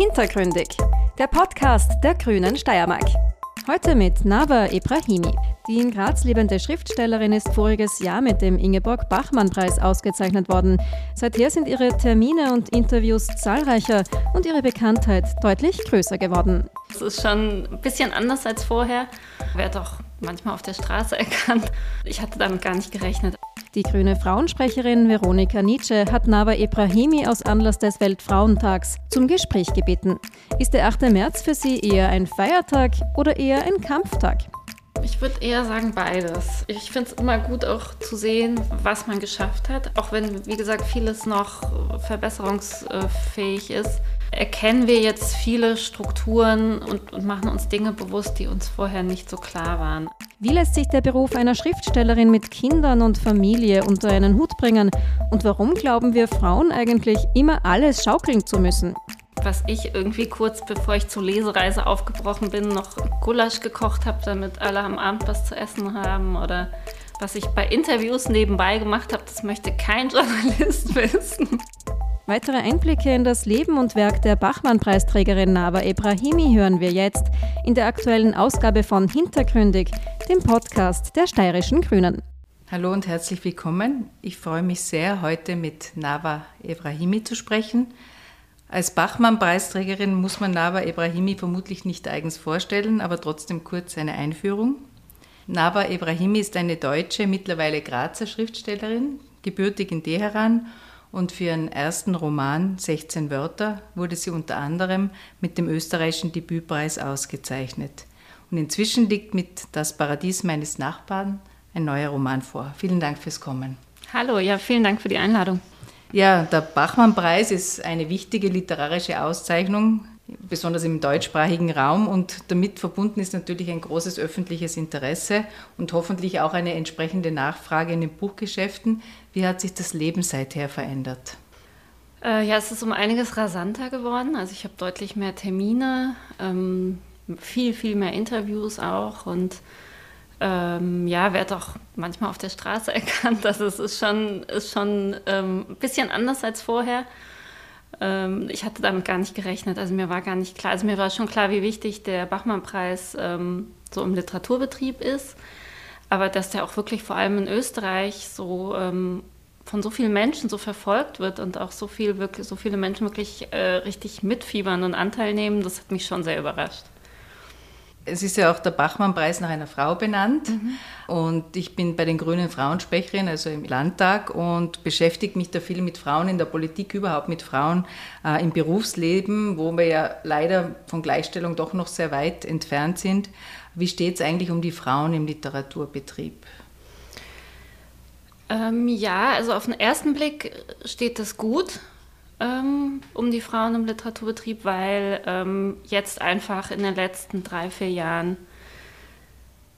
Hintergründig, der Podcast der Grünen Steiermark. Heute mit Nava Ibrahimi. Die in Graz lebende Schriftstellerin ist voriges Jahr mit dem Ingeborg-Bachmann-Preis ausgezeichnet worden. Seither sind ihre Termine und Interviews zahlreicher und ihre Bekanntheit deutlich größer geworden. Es ist schon ein bisschen anders als vorher. Wer doch manchmal auf der Straße erkannt. Ich hatte damit gar nicht gerechnet. Die grüne Frauensprecherin Veronika Nietzsche hat Nava Ibrahimi aus Anlass des Weltfrauentags zum Gespräch gebeten. Ist der 8. März für Sie eher ein Feiertag oder eher ein Kampftag? Ich würde eher sagen beides. Ich finde es immer gut auch zu sehen, was man geschafft hat. Auch wenn, wie gesagt, vieles noch verbesserungsfähig ist, erkennen wir jetzt viele Strukturen und, und machen uns Dinge bewusst, die uns vorher nicht so klar waren. Wie lässt sich der Beruf einer Schriftstellerin mit Kindern und Familie unter einen Hut bringen? Und warum glauben wir Frauen eigentlich immer alles schaukeln zu müssen? Was ich irgendwie kurz bevor ich zur Lesereise aufgebrochen bin, noch Gulasch gekocht habe, damit alle am Abend was zu essen haben. Oder was ich bei Interviews nebenbei gemacht habe, das möchte kein Journalist wissen. Weitere Einblicke in das Leben und Werk der Bachmann-Preisträgerin Nava Ebrahimi hören wir jetzt in der aktuellen Ausgabe von Hintergründig, dem Podcast der Steirischen Grünen. Hallo und herzlich willkommen. Ich freue mich sehr, heute mit Nava Ebrahimi zu sprechen. Als Bachmann-Preisträgerin muss man Nava Ebrahimi vermutlich nicht eigens vorstellen, aber trotzdem kurz eine Einführung. Nava Ebrahimi ist eine deutsche, mittlerweile Grazer Schriftstellerin, gebürtig in Teheran und für ihren ersten Roman 16 Wörter wurde sie unter anderem mit dem österreichischen Debütpreis ausgezeichnet. Und inzwischen liegt mit Das Paradies meines Nachbarn ein neuer Roman vor. Vielen Dank fürs Kommen. Hallo, ja, vielen Dank für die Einladung. Ja, der Bachmann-Preis ist eine wichtige literarische Auszeichnung, besonders im deutschsprachigen Raum. Und damit verbunden ist natürlich ein großes öffentliches Interesse und hoffentlich auch eine entsprechende Nachfrage in den Buchgeschäften. Wie hat sich das Leben seither verändert? Äh, ja, es ist um einiges rasanter geworden. Also ich habe deutlich mehr Termine, ähm, viel, viel mehr Interviews auch und ähm, ja, werde auch manchmal auf der Straße erkannt. Also es ist schon, ist schon ähm, ein bisschen anders als vorher. Ähm, ich hatte damit gar nicht gerechnet. Also mir war gar nicht klar, also mir war schon klar, wie wichtig der Bachmann-Preis ähm, so im Literaturbetrieb ist. Aber dass der auch wirklich vor allem in Österreich so ähm, von so vielen Menschen so verfolgt wird und auch so, viel wirklich, so viele Menschen wirklich äh, richtig mitfiebern und Anteil nehmen, das hat mich schon sehr überrascht. Es ist ja auch der Bachmann-Preis nach einer Frau benannt. Mhm. Und ich bin bei den Grünen Frauensprecherinnen, also im Landtag, und beschäftige mich da viel mit Frauen in der Politik, überhaupt mit Frauen äh, im Berufsleben, wo wir ja leider von Gleichstellung doch noch sehr weit entfernt sind. Wie steht es eigentlich um die Frauen im Literaturbetrieb? Ähm, ja, also auf den ersten Blick steht das gut ähm, um die Frauen im Literaturbetrieb, weil ähm, jetzt einfach in den letzten drei, vier Jahren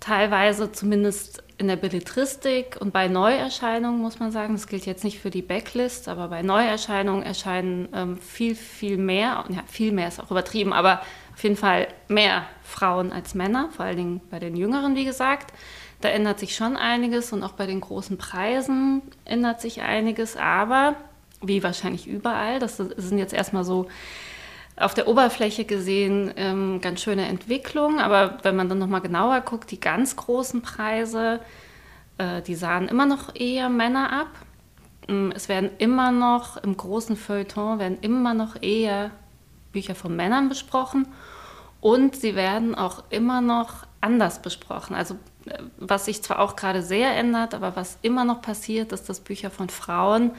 teilweise zumindest in der Belletristik und bei Neuerscheinungen muss man sagen, das gilt jetzt nicht für die Backlist, aber bei Neuerscheinungen erscheinen ähm, viel, viel mehr, ja, viel mehr ist auch übertrieben, aber auf jeden Fall mehr Frauen als Männer, vor allen Dingen bei den Jüngeren, wie gesagt. Da ändert sich schon einiges und auch bei den großen Preisen ändert sich einiges, aber wie wahrscheinlich überall. Das sind jetzt erstmal so auf der Oberfläche gesehen ähm, ganz schöne Entwicklungen, aber wenn man dann nochmal genauer guckt, die ganz großen Preise, äh, die sahen immer noch eher Männer ab. Ähm, es werden immer noch im großen Feuilleton werden immer noch eher Bücher von Männern besprochen und sie werden auch immer noch anders besprochen. Also äh, was sich zwar auch gerade sehr ändert, aber was immer noch passiert, ist, dass Bücher von Frauen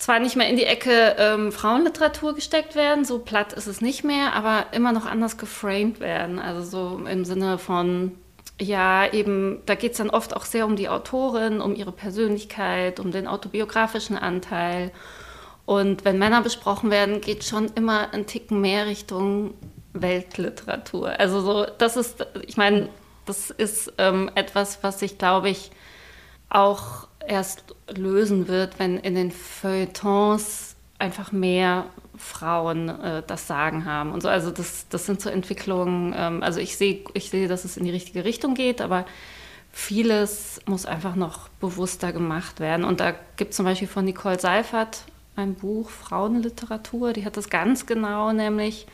zwar nicht mehr in die Ecke ähm, Frauenliteratur gesteckt werden, so platt ist es nicht mehr, aber immer noch anders geframed werden. Also so im Sinne von, ja, eben, da geht es dann oft auch sehr um die Autorin, um ihre Persönlichkeit, um den autobiografischen Anteil. Und wenn Männer besprochen werden, geht schon immer ein Ticken mehr Richtung Weltliteratur. Also so, das ist, ich meine, das ist ähm, etwas, was ich, glaube ich, auch erst lösen wird, wenn in den Feuilletons einfach mehr Frauen äh, das Sagen haben und so. Also das, das sind so Entwicklungen, ähm, also ich sehe, ich sehe, dass es in die richtige Richtung geht, aber vieles muss einfach noch bewusster gemacht werden. Und da gibt es zum Beispiel von Nicole Seifert ein Buch Frauenliteratur. Die hat das ganz genau nämlich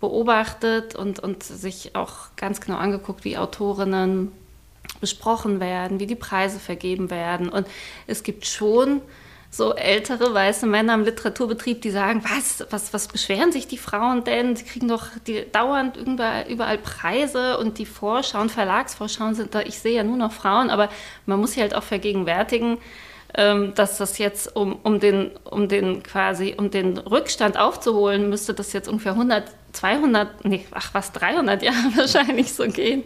beobachtet und, und sich auch ganz genau angeguckt, wie Autorinnen besprochen werden, wie die Preise vergeben werden. Und es gibt schon so ältere weiße Männer im Literaturbetrieb, die sagen, was, was, was beschweren sich die Frauen denn? Sie kriegen doch die, dauernd überall, überall Preise und die Vorschauen, Verlagsvorschauen sind da, ich sehe ja nur noch Frauen, aber man muss sich halt auch vergegenwärtigen, dass das jetzt, um, um, den, um den quasi, um den Rückstand aufzuholen, müsste das jetzt ungefähr 100, 200, nee, ach was, 300 Jahre wahrscheinlich so gehen.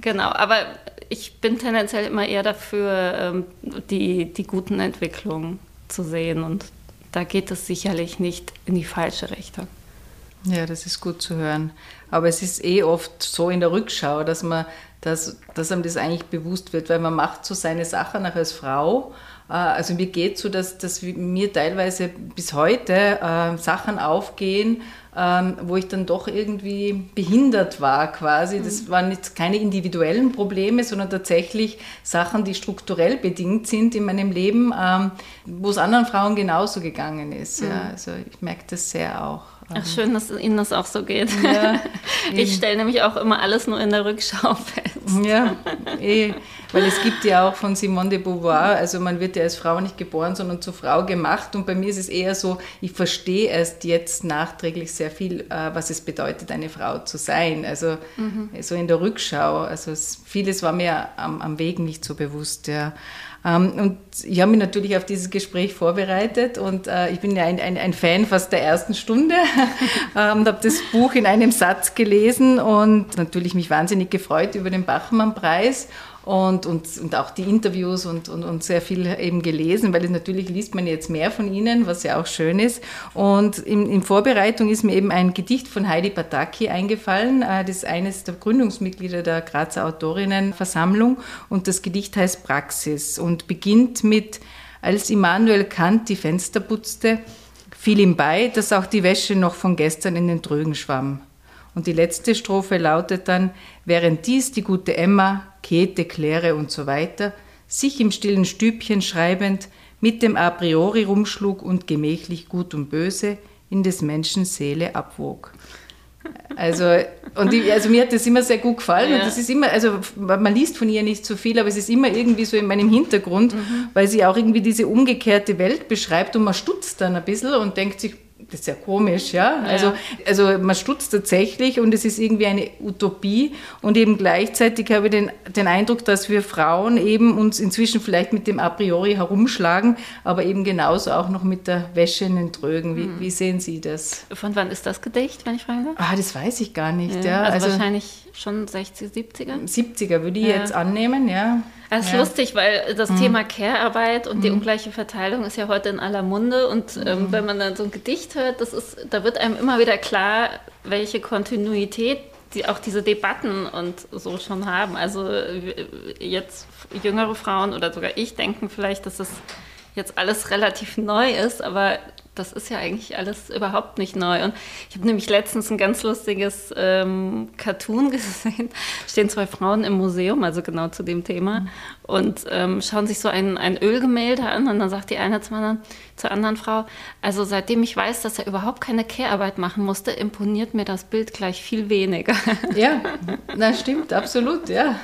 Genau, aber ich bin tendenziell immer eher dafür, ähm, die, die guten Entwicklungen zu sehen. Und da geht es sicherlich nicht in die falsche Richtung. Ja, das ist gut zu hören. Aber es ist eh oft so in der Rückschau, dass man, dass, dass einem das eigentlich bewusst wird, weil man macht so seine Sachen auch als Frau. Äh, also mir geht so, dass, dass mir teilweise bis heute äh, Sachen aufgehen, ähm, wo ich dann doch irgendwie behindert war quasi. Das mhm. waren jetzt keine individuellen Probleme, sondern tatsächlich Sachen, die strukturell bedingt sind in meinem Leben, ähm, wo es anderen Frauen genauso gegangen ist. Mhm. Ja. Also ich merke das sehr auch. Ach, schön, dass Ihnen das auch so geht. Ja, ich stelle nämlich auch immer alles nur in der Rückschau fest. Ja, eh, weil es gibt ja auch von Simone de Beauvoir, also man wird ja als Frau nicht geboren, sondern zur Frau gemacht. Und bei mir ist es eher so, ich verstehe erst jetzt nachträglich sehr viel, äh, was es bedeutet, eine Frau zu sein. Also mhm. so in der Rückschau. Also es, vieles war mir am, am Weg nicht so bewusst. Ja. Ähm, und ich habe mich natürlich auf dieses Gespräch vorbereitet und äh, ich bin ja ein, ein, ein Fan fast der ersten Stunde und habe das Buch in einem Satz gelesen und natürlich mich wahnsinnig gefreut über den Bachmann-Preis und, und, und auch die Interviews und, und, und sehr viel eben gelesen, weil natürlich liest man jetzt mehr von ihnen, was ja auch schön ist. Und in, in Vorbereitung ist mir eben ein Gedicht von Heidi Pataki eingefallen. Äh, das ist eines der Gründungsmitglieder der Grazer Autorinnenversammlung und das Gedicht heißt Praxis und beginnt mit, als Immanuel Kant die Fenster putzte, fiel ihm bei, dass auch die Wäsche noch von gestern in den Trögen schwamm. Und die letzte Strophe lautet dann, während dies die gute Emma, Käthe, Claire und so weiter, sich im stillen Stübchen schreibend mit dem A priori rumschlug und gemächlich Gut und Böse in des Menschen Seele abwog. Also, und ich, also mir hat das immer sehr gut gefallen. Ja. Und das ist immer, also man liest von ihr nicht so viel, aber es ist immer irgendwie so in meinem Hintergrund, mhm. weil sie auch irgendwie diese umgekehrte Welt beschreibt und man stutzt dann ein bisschen und denkt sich, das ist ja komisch, ja? Also, also man stutzt tatsächlich und es ist irgendwie eine Utopie und eben gleichzeitig habe ich den, den Eindruck, dass wir Frauen eben uns inzwischen vielleicht mit dem A priori herumschlagen, aber eben genauso auch noch mit der Wäsche in den Trögen. Wie, mhm. wie sehen Sie das? Von wann ist das Gedicht, wenn ich fragen darf? Ah, das weiß ich gar nicht, ja. ja. Also, also, wahrscheinlich schon 60, 70er? 70er würde ich ja. jetzt annehmen, ja. Das ist ja. lustig, weil das mhm. Thema Care-Arbeit und mhm. die ungleiche Verteilung ist ja heute in aller Munde. Und ähm, mhm. wenn man dann so ein Gedicht hört, das ist, da wird einem immer wieder klar, welche Kontinuität die auch diese Debatten und so schon haben. Also äh, jetzt jüngere Frauen oder sogar ich denken vielleicht, dass das jetzt alles relativ neu ist, aber das ist ja eigentlich alles überhaupt nicht neu. Und ich habe nämlich letztens ein ganz lustiges ähm, Cartoon gesehen. Stehen zwei Frauen im Museum, also genau zu dem Thema, und ähm, schauen sich so ein, ein Ölgemälde an. Und dann sagt die eine zur anderen, zur anderen Frau, also seitdem ich weiß, dass er überhaupt keine Care-Arbeit machen musste, imponiert mir das Bild gleich viel weniger. Ja, das stimmt, absolut, ja.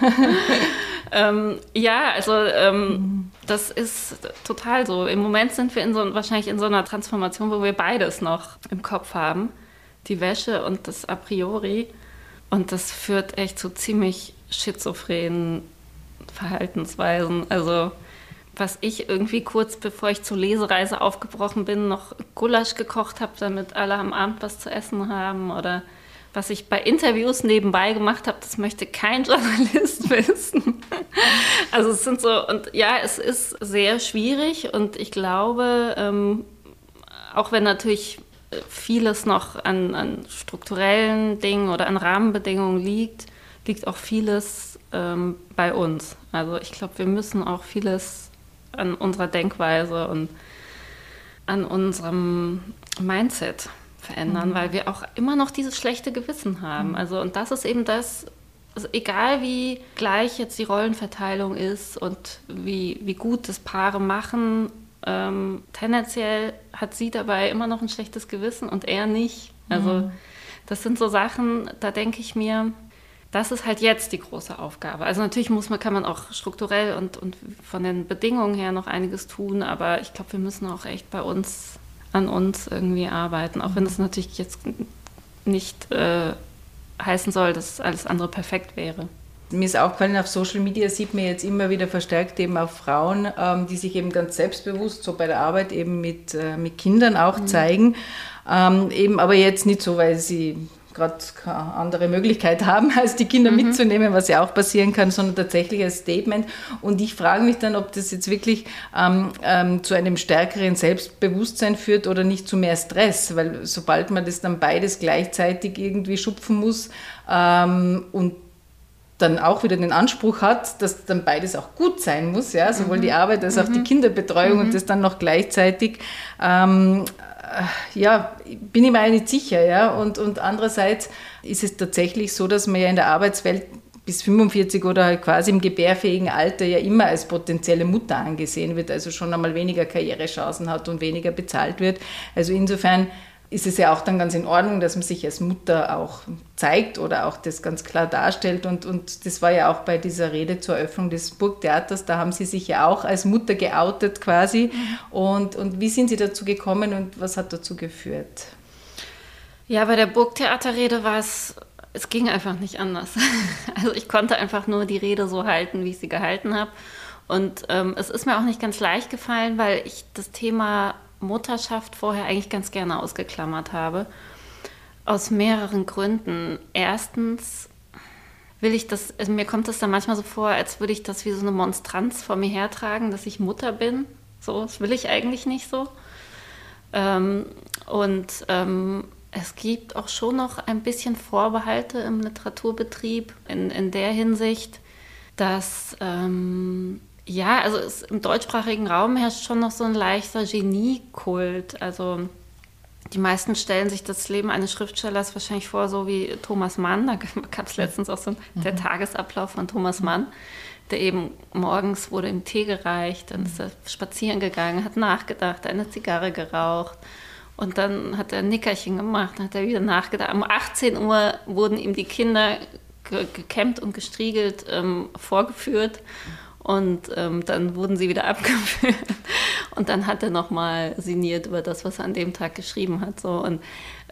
ähm, ja, also ähm, das ist total so. Im Moment sind wir in so, wahrscheinlich in so einer Transformation, wo wir beides noch im Kopf haben. Die Wäsche und das A priori. Und das führt echt zu ziemlich schizophrenen Verhaltensweisen. Also was ich irgendwie kurz bevor ich zur Lesereise aufgebrochen bin, noch Gulasch gekocht habe, damit alle am Abend was zu essen haben oder was ich bei Interviews nebenbei gemacht habe, das möchte kein Journalist wissen. Also es sind so, und ja, es ist sehr schwierig und ich glaube, ähm, auch wenn natürlich vieles noch an, an, strukturellen Dingen oder an Rahmenbedingungen liegt, liegt auch vieles ähm, bei uns. Also ich glaube, wir müssen auch vieles an unserer Denkweise und an unserem Mindset verändern, mhm. weil wir auch immer noch dieses schlechte Gewissen haben. Mhm. Also und das ist eben das, also egal wie gleich jetzt die Rollenverteilung ist und wie, wie gut das Paare machen, ähm, tendenziell hat sie dabei immer noch ein schlechtes Gewissen und er nicht. Also mhm. das sind so Sachen, da denke ich mir, das ist halt jetzt die große Aufgabe. Also natürlich muss man, kann man auch strukturell und, und von den Bedingungen her noch einiges tun, aber ich glaube, wir müssen auch echt bei uns an uns irgendwie arbeiten, auch wenn es natürlich jetzt nicht äh, heißen soll, dass alles andere perfekt wäre. Mir ist aufgefallen, auf Social Media sieht man jetzt immer wieder verstärkt eben auch Frauen, ähm, die sich eben ganz selbstbewusst so bei der Arbeit eben mit, äh, mit Kindern auch mhm. zeigen. Ähm, eben aber jetzt nicht so, weil sie gerade keine andere Möglichkeit haben, als die Kinder mhm. mitzunehmen, was ja auch passieren kann, sondern tatsächlich als Statement. Und ich frage mich dann, ob das jetzt wirklich ähm, ähm, zu einem stärkeren Selbstbewusstsein führt oder nicht zu mehr Stress, weil sobald man das dann beides gleichzeitig irgendwie schupfen muss ähm, und dann auch wieder den Anspruch hat, dass dann beides auch gut sein muss, ja, sowohl mhm. die Arbeit als auch mhm. die Kinderbetreuung mhm. und das dann noch gleichzeitig ähm, äh, ja, bin ich mir nicht sicher. Ja? Und, und andererseits ist es tatsächlich so, dass man ja in der Arbeitswelt bis 45 oder halt quasi im gebärfähigen Alter ja immer als potenzielle Mutter angesehen wird, also schon einmal weniger Karrierechancen hat und weniger bezahlt wird. Also insofern ist es ja auch dann ganz in Ordnung, dass man sich als Mutter auch zeigt oder auch das ganz klar darstellt. Und, und das war ja auch bei dieser Rede zur Eröffnung des Burgtheaters, da haben Sie sich ja auch als Mutter geoutet quasi. Mhm. Und, und wie sind Sie dazu gekommen und was hat dazu geführt? Ja, bei der Burgtheaterrede war es, es ging einfach nicht anders. Also ich konnte einfach nur die Rede so halten, wie ich sie gehalten habe. Und ähm, es ist mir auch nicht ganz leicht gefallen, weil ich das Thema Mutterschaft vorher eigentlich ganz gerne ausgeklammert habe. Aus mehreren Gründen. Erstens will ich das, also mir kommt das dann manchmal so vor, als würde ich das wie so eine Monstranz vor mir hertragen, dass ich Mutter bin. So, das will ich eigentlich nicht so. Ähm, und ähm, es gibt auch schon noch ein bisschen Vorbehalte im Literaturbetrieb in, in der Hinsicht, dass ähm, ja, also es, im deutschsprachigen Raum herrscht schon noch so ein leichter Geniekult. Also die meisten stellen sich das Leben eines Schriftstellers wahrscheinlich vor, so wie Thomas Mann. Da gab es letztens auch so einen, mhm. der Tagesablauf von Thomas Mann, der eben morgens wurde ihm Tee gereicht, dann ist er spazieren gegangen, hat nachgedacht, eine Zigarre geraucht. Und dann hat er ein Nickerchen gemacht, dann hat er wieder nachgedacht. Um 18 Uhr wurden ihm die Kinder gekämmt und gestriegelt ähm, vorgeführt. Und ähm, dann wurden sie wieder abgeführt. Und dann hat er nochmal sinniert über das, was er an dem Tag geschrieben hat. So. Und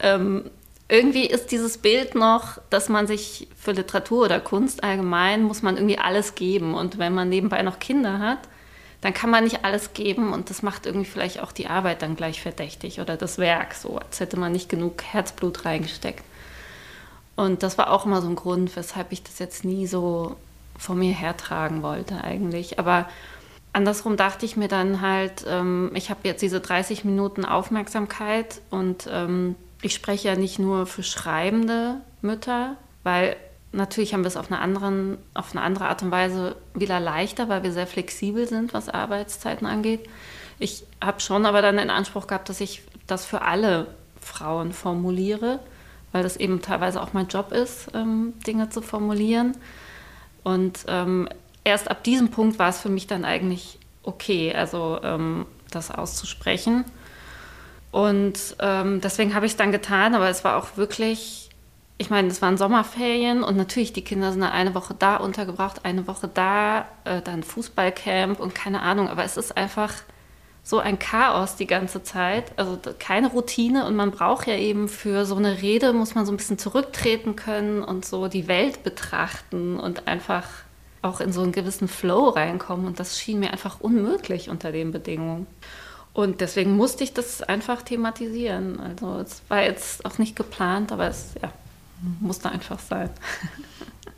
ähm, irgendwie ist dieses Bild noch, dass man sich für Literatur oder Kunst allgemein, muss man irgendwie alles geben. Und wenn man nebenbei noch Kinder hat, dann kann man nicht alles geben und das macht irgendwie vielleicht auch die Arbeit dann gleich verdächtig oder das Werk so, als hätte man nicht genug Herzblut reingesteckt. Und das war auch immer so ein Grund, weshalb ich das jetzt nie so vor mir hertragen wollte eigentlich. Aber andersrum dachte ich mir dann halt, ähm, ich habe jetzt diese 30 Minuten Aufmerksamkeit und ähm, ich spreche ja nicht nur für schreibende Mütter, weil natürlich haben wir es auf, eine anderen, auf eine andere Art und Weise wieder leichter, weil wir sehr flexibel sind, was Arbeitszeiten angeht. Ich habe schon aber dann den Anspruch gehabt, dass ich das für alle Frauen formuliere, weil das eben teilweise auch mein Job ist, ähm, Dinge zu formulieren. Und ähm, erst ab diesem Punkt war es für mich dann eigentlich okay, also ähm, das auszusprechen. Und ähm, deswegen habe ich es dann getan, aber es war auch wirklich, ich meine, es waren Sommerferien und natürlich, die Kinder sind eine Woche da untergebracht, eine Woche da, äh, dann Fußballcamp und keine Ahnung, aber es ist einfach so ein Chaos die ganze Zeit, also keine Routine und man braucht ja eben für so eine Rede, muss man so ein bisschen zurücktreten können und so die Welt betrachten und einfach auch in so einen gewissen Flow reinkommen und das schien mir einfach unmöglich unter den Bedingungen. Und deswegen musste ich das einfach thematisieren. Also es war jetzt auch nicht geplant, aber es ja, musste einfach sein.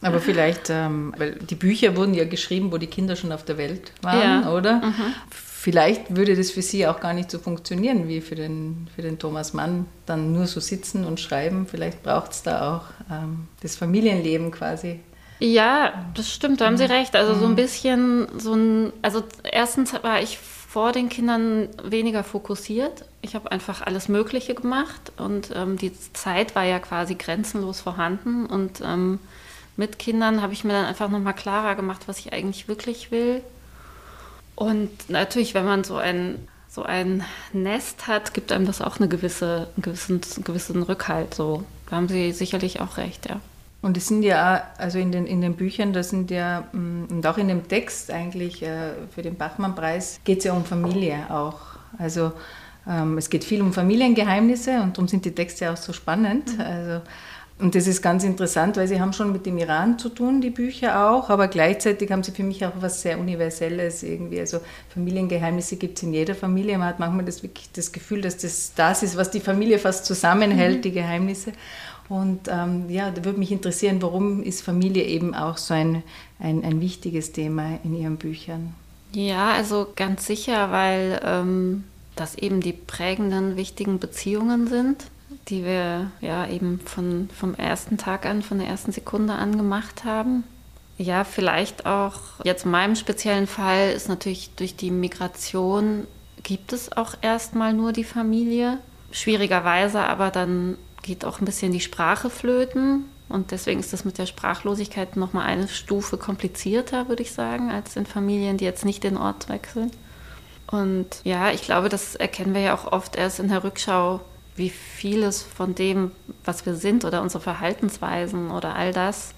Aber vielleicht, ähm, weil die Bücher wurden ja geschrieben, wo die Kinder schon auf der Welt waren, ja. oder? Mhm vielleicht würde das für Sie auch gar nicht so funktionieren wie für den, für den Thomas Mann, dann nur so sitzen und schreiben. Vielleicht braucht es da auch ähm, das Familienleben quasi. Ja, das stimmt, da haben Sie recht. Also so ein mhm. bisschen, so ein, also erstens war ich vor den Kindern weniger fokussiert. Ich habe einfach alles Mögliche gemacht und ähm, die Zeit war ja quasi grenzenlos vorhanden. Und ähm, mit Kindern habe ich mir dann einfach nochmal klarer gemacht, was ich eigentlich wirklich will und natürlich, wenn man so ein so ein Nest hat, gibt einem das auch eine gewisse, einen gewissen, einen gewissen Rückhalt. So, da haben Sie sicherlich auch recht, ja. Und es sind ja, also in den, in den Büchern, das sind ja, mm, und auch in dem Text eigentlich äh, für den Bachmann-Preis, geht es ja um Familie auch. Also ähm, es geht viel um Familiengeheimnisse und darum sind die Texte auch so spannend. Mhm. Also und das ist ganz interessant, weil sie haben schon mit dem Iran zu tun, die Bücher auch, aber gleichzeitig haben sie für mich auch was sehr Universelles irgendwie. Also Familiengeheimnisse gibt es in jeder Familie. Man hat manchmal das, wirklich das Gefühl, dass das das ist, was die Familie fast zusammenhält, mhm. die Geheimnisse. Und ähm, ja, da würde mich interessieren, warum ist Familie eben auch so ein, ein, ein wichtiges Thema in Ihren Büchern? Ja, also ganz sicher, weil ähm, das eben die prägenden, wichtigen Beziehungen sind die wir ja eben von, vom ersten Tag an, von der ersten Sekunde an gemacht haben. Ja, vielleicht auch jetzt in meinem speziellen Fall ist natürlich durch die Migration gibt es auch erstmal nur die Familie. Schwierigerweise, aber dann geht auch ein bisschen die Sprache flöten. Und deswegen ist das mit der Sprachlosigkeit nochmal eine Stufe komplizierter, würde ich sagen, als in Familien, die jetzt nicht den Ort wechseln. Und ja, ich glaube, das erkennen wir ja auch oft erst in der Rückschau, wie vieles von dem, was wir sind oder unsere Verhaltensweisen oder all das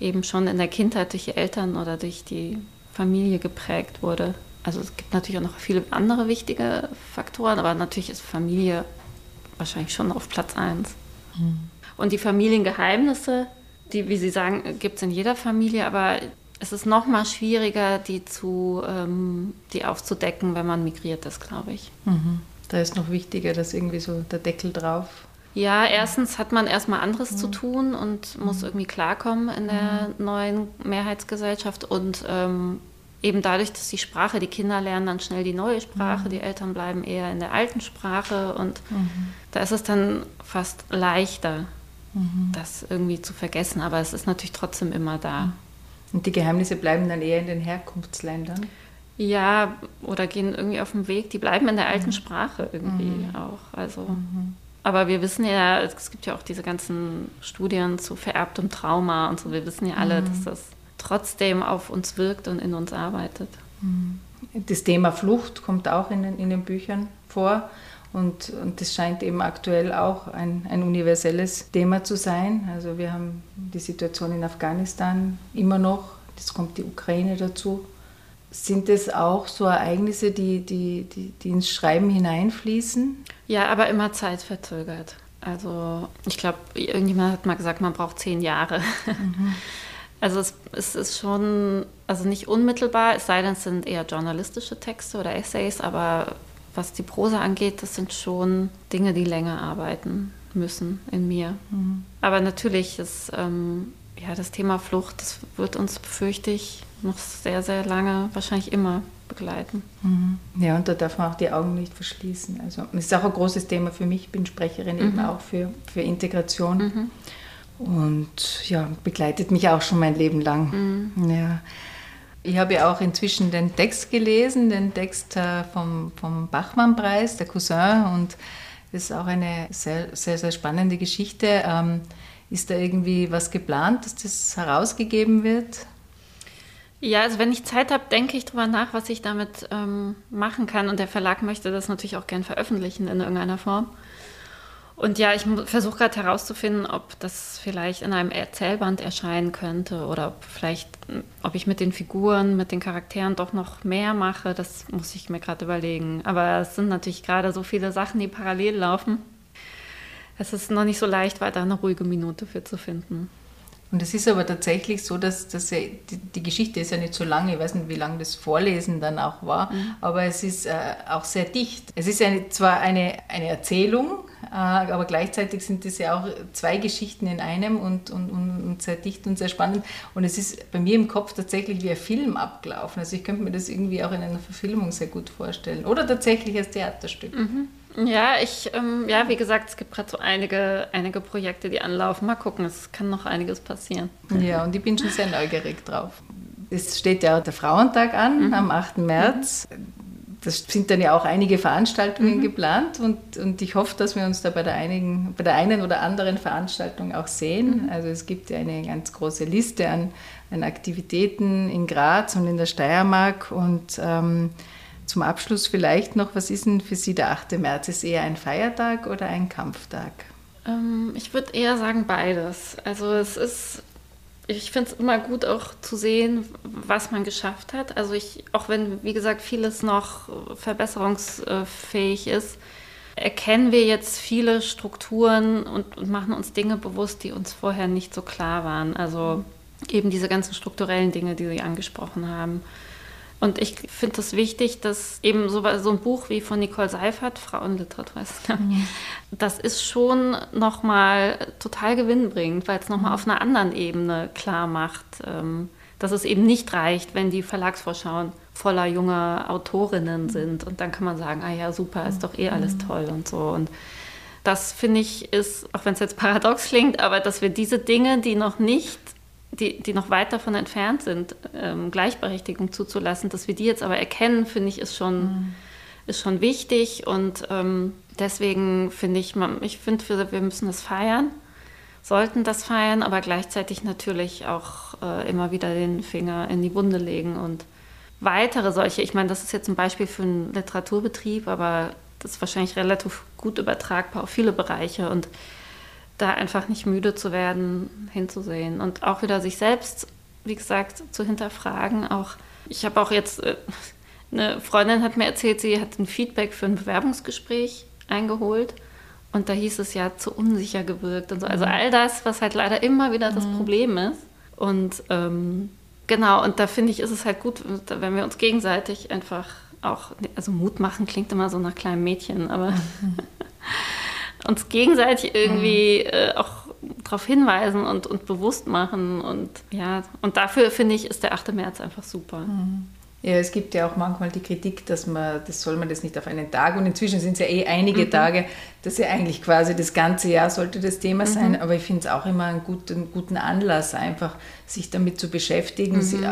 eben schon in der Kindheit durch die Eltern oder durch die Familie geprägt wurde. Also es gibt natürlich auch noch viele andere wichtige Faktoren, aber natürlich ist Familie wahrscheinlich schon auf Platz eins. Mhm. Und die Familiengeheimnisse, die, wie Sie sagen, gibt es in jeder Familie, aber es ist noch mal schwieriger, die, zu, ähm, die aufzudecken, wenn man migriert ist, glaube ich. Mhm. Da ist noch wichtiger, dass irgendwie so der Deckel drauf. Ja, erstens hat man erstmal anderes mhm. zu tun und muss mhm. irgendwie klarkommen in der mhm. neuen Mehrheitsgesellschaft und ähm, eben dadurch, dass die Sprache, die Kinder lernen dann schnell die neue Sprache, mhm. die Eltern bleiben eher in der alten Sprache und mhm. da ist es dann fast leichter, mhm. das irgendwie zu vergessen, aber es ist natürlich trotzdem immer da. Und die Geheimnisse bleiben dann eher in den Herkunftsländern? Ja, oder gehen irgendwie auf dem Weg. Die bleiben in der alten mhm. Sprache irgendwie mhm. auch. Also, mhm. aber wir wissen ja, es gibt ja auch diese ganzen Studien zu vererbtem Trauma und so. Wir wissen ja alle, dass das trotzdem auf uns wirkt und in uns arbeitet. Das Thema Flucht kommt auch in den, in den Büchern vor. Und, und das scheint eben aktuell auch ein, ein universelles Thema zu sein. Also wir haben die Situation in Afghanistan immer noch, jetzt kommt die Ukraine dazu. Sind es auch so Ereignisse, die, die, die, die ins Schreiben hineinfließen? Ja, aber immer zeitverzögert. Also ich glaube, irgendjemand hat mal gesagt, man braucht zehn Jahre. Mhm. Also es, es, ist schon, also nicht unmittelbar, es sei denn, es sind eher journalistische Texte oder Essays, aber was die Prosa angeht, das sind schon Dinge, die länger arbeiten müssen in mir. Mhm. Aber natürlich ist ähm, ja, das Thema Flucht, das wird uns, befürchte ich, noch sehr, sehr lange, wahrscheinlich immer begleiten. Mhm. Ja, und da darf man auch die Augen nicht verschließen. Also es ist auch ein großes Thema für mich. Ich bin Sprecherin mhm. eben auch für, für Integration. Mhm. Und ja, begleitet mich auch schon mein Leben lang. Mhm. Ja. Ich habe ja auch inzwischen den Text gelesen, den Text äh, vom, vom Bachmann-Preis, der Cousin. Und das ist auch eine sehr, sehr, sehr spannende Geschichte. Ist da irgendwie was geplant, dass das herausgegeben wird? Ja, also wenn ich Zeit habe, denke ich darüber nach, was ich damit ähm, machen kann. Und der Verlag möchte das natürlich auch gern veröffentlichen in irgendeiner Form. Und ja, ich versuche gerade herauszufinden, ob das vielleicht in einem Erzählband erscheinen könnte oder ob vielleicht, ob ich mit den Figuren, mit den Charakteren doch noch mehr mache. Das muss ich mir gerade überlegen. Aber es sind natürlich gerade so viele Sachen, die parallel laufen. Es ist noch nicht so leicht, weiter eine ruhige Minute für zu finden. Und es ist aber tatsächlich so, dass, dass die, die, Geschichte ist ja nicht so lange, ich weiß nicht, wie lange das Vorlesen dann auch war, mhm. aber es ist äh, auch sehr dicht. Es ist eine, zwar eine, eine Erzählung, äh, aber gleichzeitig sind es ja auch zwei Geschichten in einem und, und, und, und, sehr dicht und sehr spannend. Und es ist bei mir im Kopf tatsächlich wie ein Film abgelaufen. Also ich könnte mir das irgendwie auch in einer Verfilmung sehr gut vorstellen. Oder tatsächlich als Theaterstück. Mhm. Ja, ich, ähm, ja, wie gesagt, es gibt gerade so einige, einige Projekte, die anlaufen. Mal gucken, es kann noch einiges passieren. Ja, und ich bin schon sehr neugierig drauf. Es steht ja der Frauentag an mhm. am 8. März. Das sind dann ja auch einige Veranstaltungen mhm. geplant und, und ich hoffe, dass wir uns da bei der, einigen, bei der einen oder anderen Veranstaltung auch sehen. Mhm. Also es gibt ja eine ganz große Liste an, an Aktivitäten in Graz und in der Steiermark und ähm, zum Abschluss vielleicht noch, was ist denn für Sie der 8. März? Ist eher ein Feiertag oder ein Kampftag? Ähm, ich würde eher sagen beides. Also es ist, ich finde es immer gut auch zu sehen, was man geschafft hat. Also ich, auch wenn, wie gesagt, vieles noch verbesserungsfähig ist, erkennen wir jetzt viele Strukturen und, und machen uns Dinge bewusst, die uns vorher nicht so klar waren. Also eben diese ganzen strukturellen Dinge, die Sie angesprochen haben. Und ich finde es wichtig, dass eben so, so, ein Buch wie von Nicole Seifert, Frauenliteratur, mhm. das ist schon nochmal total gewinnbringend, weil es nochmal mhm. auf einer anderen Ebene klar macht, ähm, dass es eben nicht reicht, wenn die Verlagsvorschauen voller junger Autorinnen sind. Und dann kann man sagen, ah ja, super, ist doch eh alles mhm. toll und so. Und das finde ich ist, auch wenn es jetzt paradox klingt, aber dass wir diese Dinge, die noch nicht die, die noch weit davon entfernt sind, ähm, Gleichberechtigung zuzulassen, dass wir die jetzt aber erkennen, finde ich, ist schon, mhm. ist schon wichtig. Und ähm, deswegen finde ich, man, ich finde, wir, wir müssen das feiern, sollten das feiern, aber gleichzeitig natürlich auch äh, immer wieder den Finger in die Wunde legen und weitere solche, ich meine, das ist jetzt ein Beispiel für einen Literaturbetrieb, aber das ist wahrscheinlich relativ gut übertragbar auf viele Bereiche und da einfach nicht müde zu werden, hinzusehen und auch wieder sich selbst, wie gesagt, zu hinterfragen. Auch ich habe auch jetzt äh, eine Freundin hat mir erzählt, sie hat ein Feedback für ein Bewerbungsgespräch eingeholt und da hieß es ja zu unsicher gewirkt und so. Also mhm. all das, was halt leider immer wieder das mhm. Problem ist. Und ähm, genau, und da finde ich, ist es halt gut, wenn wir uns gegenseitig einfach auch, also Mut machen klingt immer so nach kleinem Mädchen, aber mhm. uns gegenseitig irgendwie äh, auch darauf hinweisen und, und bewusst machen. Und ja, und dafür finde ich, ist der 8. März einfach super. Mhm. Ja, es gibt ja auch manchmal die Kritik, dass man, das soll man das nicht auf einen Tag und inzwischen sind es ja eh einige mhm. Tage, dass ja eigentlich quasi das ganze Jahr sollte das Thema mhm. sein, aber ich finde es auch immer einen guten, guten Anlass, einfach sich damit zu beschäftigen, mhm.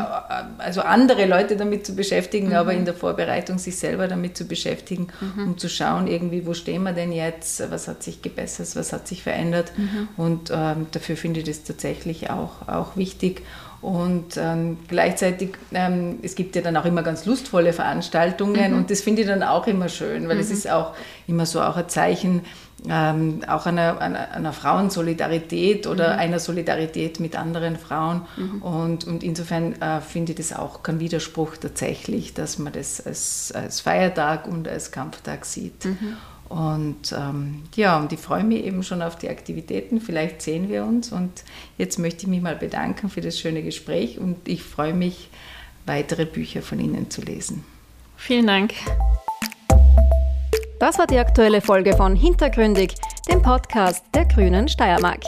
also andere Leute damit zu beschäftigen, aber mhm. in der Vorbereitung sich selber damit zu beschäftigen, mhm. um zu schauen, irgendwie, wo stehen wir denn jetzt, was hat sich gebessert, was hat sich verändert mhm. und ähm, dafür finde ich das tatsächlich auch, auch wichtig. Und ähm, gleichzeitig, ähm, es gibt ja dann auch immer ganz lustvolle Veranstaltungen mhm. und das finde ich dann auch immer schön, weil mhm. es ist auch immer so auch ein Zeichen ähm, auch einer, einer, einer, Frauensolidarität oder mhm. einer Solidarität mit anderen Frauen. Mhm. Und, und insofern äh, finde ich das auch kein Widerspruch tatsächlich, dass man das als, als Feiertag und als Kampftag sieht. Und ähm, ja, und ich freue mich eben schon auf die Aktivitäten. Vielleicht sehen wir uns. Und jetzt möchte ich mich mal bedanken für das schöne Gespräch und ich freue mich, weitere Bücher von Ihnen zu lesen. Vielen Dank. Das war die aktuelle Folge von Hintergründig, dem Podcast der Grünen Steiermark.